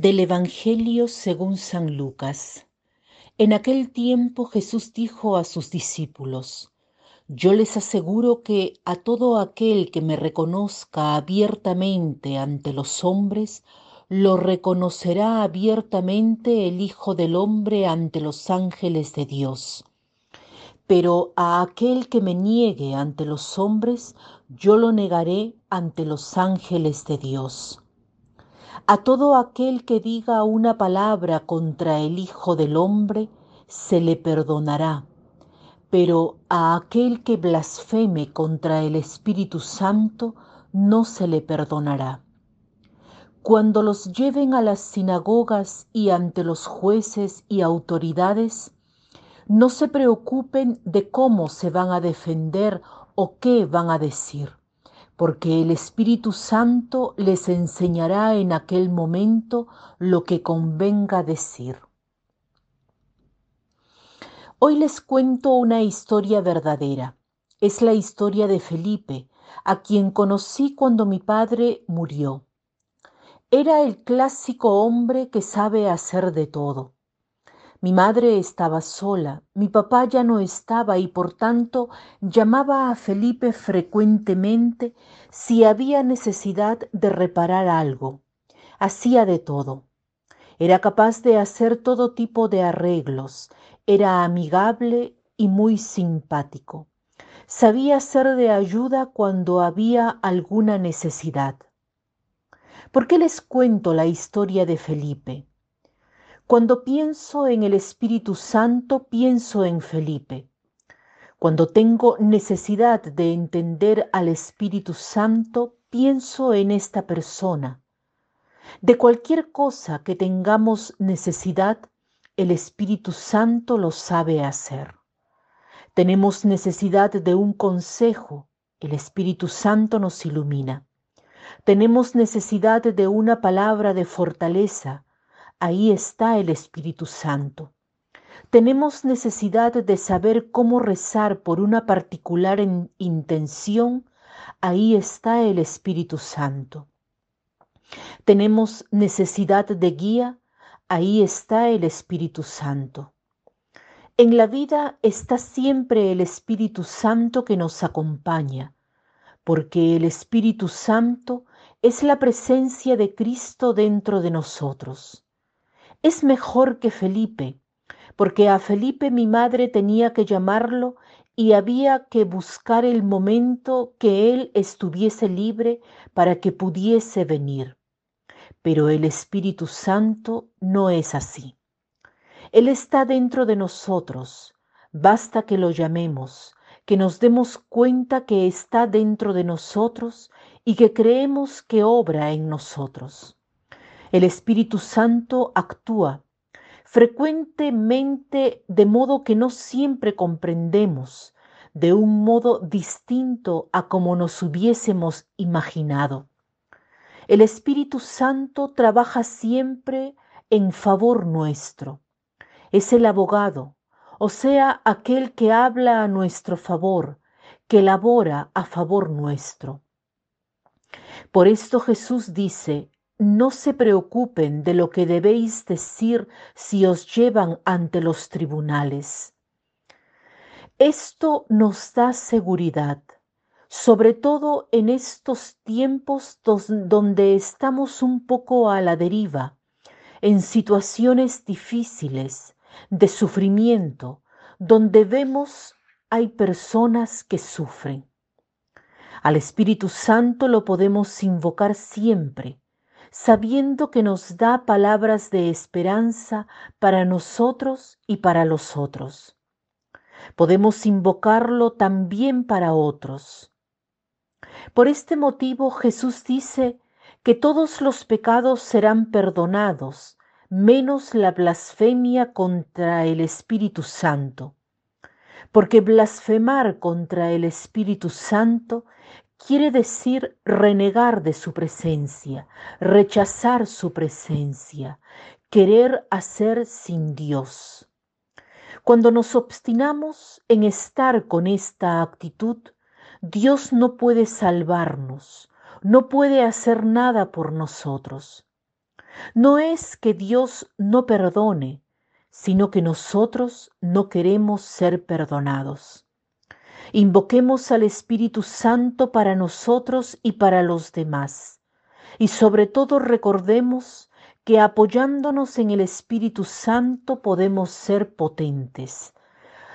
Del Evangelio según San Lucas. En aquel tiempo Jesús dijo a sus discípulos, Yo les aseguro que a todo aquel que me reconozca abiertamente ante los hombres, lo reconocerá abiertamente el Hijo del Hombre ante los ángeles de Dios. Pero a aquel que me niegue ante los hombres, yo lo negaré ante los ángeles de Dios. A todo aquel que diga una palabra contra el Hijo del Hombre, se le perdonará, pero a aquel que blasfeme contra el Espíritu Santo, no se le perdonará. Cuando los lleven a las sinagogas y ante los jueces y autoridades, no se preocupen de cómo se van a defender o qué van a decir porque el Espíritu Santo les enseñará en aquel momento lo que convenga decir. Hoy les cuento una historia verdadera. Es la historia de Felipe, a quien conocí cuando mi padre murió. Era el clásico hombre que sabe hacer de todo. Mi madre estaba sola, mi papá ya no estaba y por tanto llamaba a Felipe frecuentemente si había necesidad de reparar algo. Hacía de todo. Era capaz de hacer todo tipo de arreglos, era amigable y muy simpático. Sabía ser de ayuda cuando había alguna necesidad. ¿Por qué les cuento la historia de Felipe? Cuando pienso en el Espíritu Santo, pienso en Felipe. Cuando tengo necesidad de entender al Espíritu Santo, pienso en esta persona. De cualquier cosa que tengamos necesidad, el Espíritu Santo lo sabe hacer. Tenemos necesidad de un consejo, el Espíritu Santo nos ilumina. Tenemos necesidad de una palabra de fortaleza, ahí está el Espíritu Santo. Tenemos necesidad de saber cómo rezar por una particular intención, ahí está el Espíritu Santo. Tenemos necesidad de guía, ahí está el Espíritu Santo. En la vida está siempre el Espíritu Santo que nos acompaña, porque el Espíritu Santo es la presencia de Cristo dentro de nosotros es mejor que Felipe, porque a Felipe mi madre tenía que llamarlo y había que buscar el momento que él estuviese libre para que pudiese venir. Pero el Espíritu Santo no es así. Él está dentro de nosotros, basta que lo llamemos, que nos demos cuenta que está dentro de nosotros y que creemos que obra en nosotros. El Espíritu Santo actúa frecuentemente de modo que no siempre comprendemos, de un modo distinto a como nos hubiésemos imaginado. El Espíritu Santo trabaja siempre en favor nuestro. Es el abogado, o sea, aquel que habla a nuestro favor, que labora a favor nuestro. Por esto Jesús dice, no se preocupen de lo que debéis decir si os llevan ante los tribunales. Esto nos da seguridad, sobre todo en estos tiempos donde estamos un poco a la deriva, en situaciones difíciles, de sufrimiento, donde vemos hay personas que sufren. Al Espíritu Santo lo podemos invocar siempre sabiendo que nos da palabras de esperanza para nosotros y para los otros. Podemos invocarlo también para otros. Por este motivo Jesús dice que todos los pecados serán perdonados, menos la blasfemia contra el Espíritu Santo. Porque blasfemar contra el Espíritu Santo quiere decir renegar de su presencia, rechazar su presencia, querer hacer sin Dios. Cuando nos obstinamos en estar con esta actitud, Dios no puede salvarnos, no puede hacer nada por nosotros. No es que Dios no perdone, sino que nosotros no queremos ser perdonados. Invoquemos al Espíritu Santo para nosotros y para los demás. Y sobre todo recordemos que apoyándonos en el Espíritu Santo podemos ser potentes.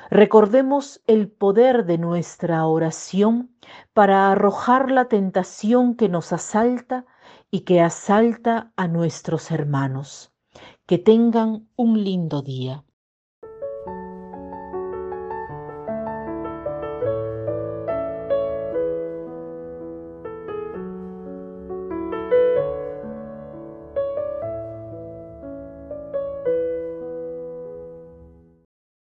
Recordemos el poder de nuestra oración para arrojar la tentación que nos asalta y que asalta a nuestros hermanos. Que tengan un lindo día.